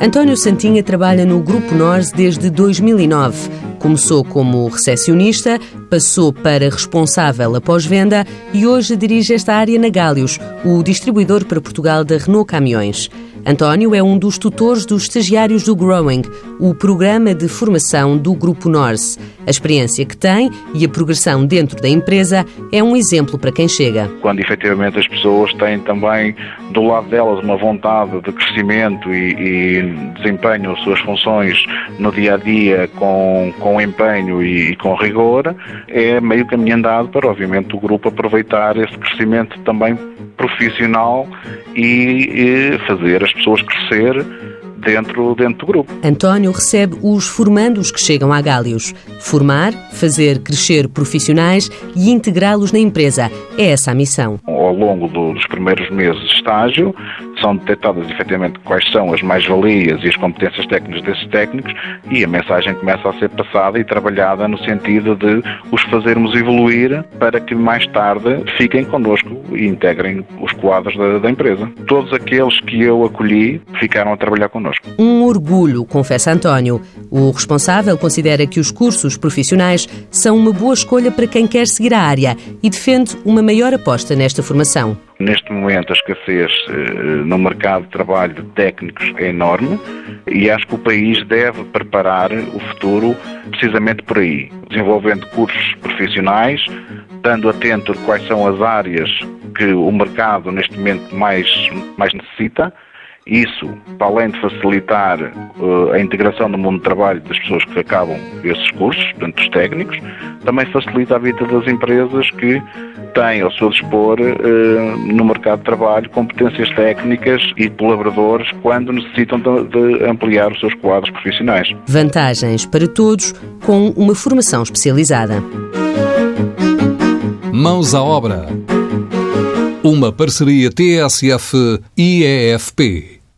António Santinha trabalha no Grupo Nors desde 2009. Começou como recepcionista, passou para responsável após venda e hoje dirige esta área na Gálios, o distribuidor para Portugal da Renault Caminhões. António é um dos tutores dos estagiários do Growing, o programa de formação do Grupo Norse. A experiência que tem e a progressão dentro da empresa é um exemplo para quem chega. Quando efetivamente as pessoas têm também do lado delas uma vontade de crescimento e, e desempenham as suas funções no dia a dia com, com empenho e, e com rigor, é meio caminho andado para, obviamente, o grupo aproveitar esse crescimento também profissional e, e fazer as pessoas crescer dentro, dentro do grupo. António recebe os formandos que chegam a Gálios. Formar, fazer crescer profissionais e integrá-los na empresa. É essa a missão. Ao longo do, dos primeiros meses de estágio, são detectadas efetivamente quais são as mais-valias e as competências técnicas desses técnicos e a mensagem começa a ser passada e trabalhada no sentido de os fazermos evoluir para que mais tarde fiquem connosco e integrem os quadros da, da empresa. Todos aqueles que eu acolhi ficaram a trabalhar connosco. Um orgulho, confessa António. O responsável considera que os cursos profissionais são uma boa escolha para quem quer seguir a área e defende uma maior aposta nesta formação. Neste momento, a escassez eh, no mercado de trabalho de técnicos é enorme e acho que o país deve preparar o futuro precisamente por aí, desenvolvendo cursos profissionais, estando atento a quais são as áreas que o mercado neste momento mais, mais necessita. Isso, para além de facilitar uh, a integração no mundo do trabalho das pessoas que acabam esses cursos, portanto, os técnicos, também facilita a vida das empresas que têm ao seu dispor uh, no mercado de trabalho competências técnicas e colaboradores quando necessitam de, de ampliar os seus quadros profissionais. Vantagens para todos com uma formação especializada. Mãos à obra. Uma parceria TSF-IEFP.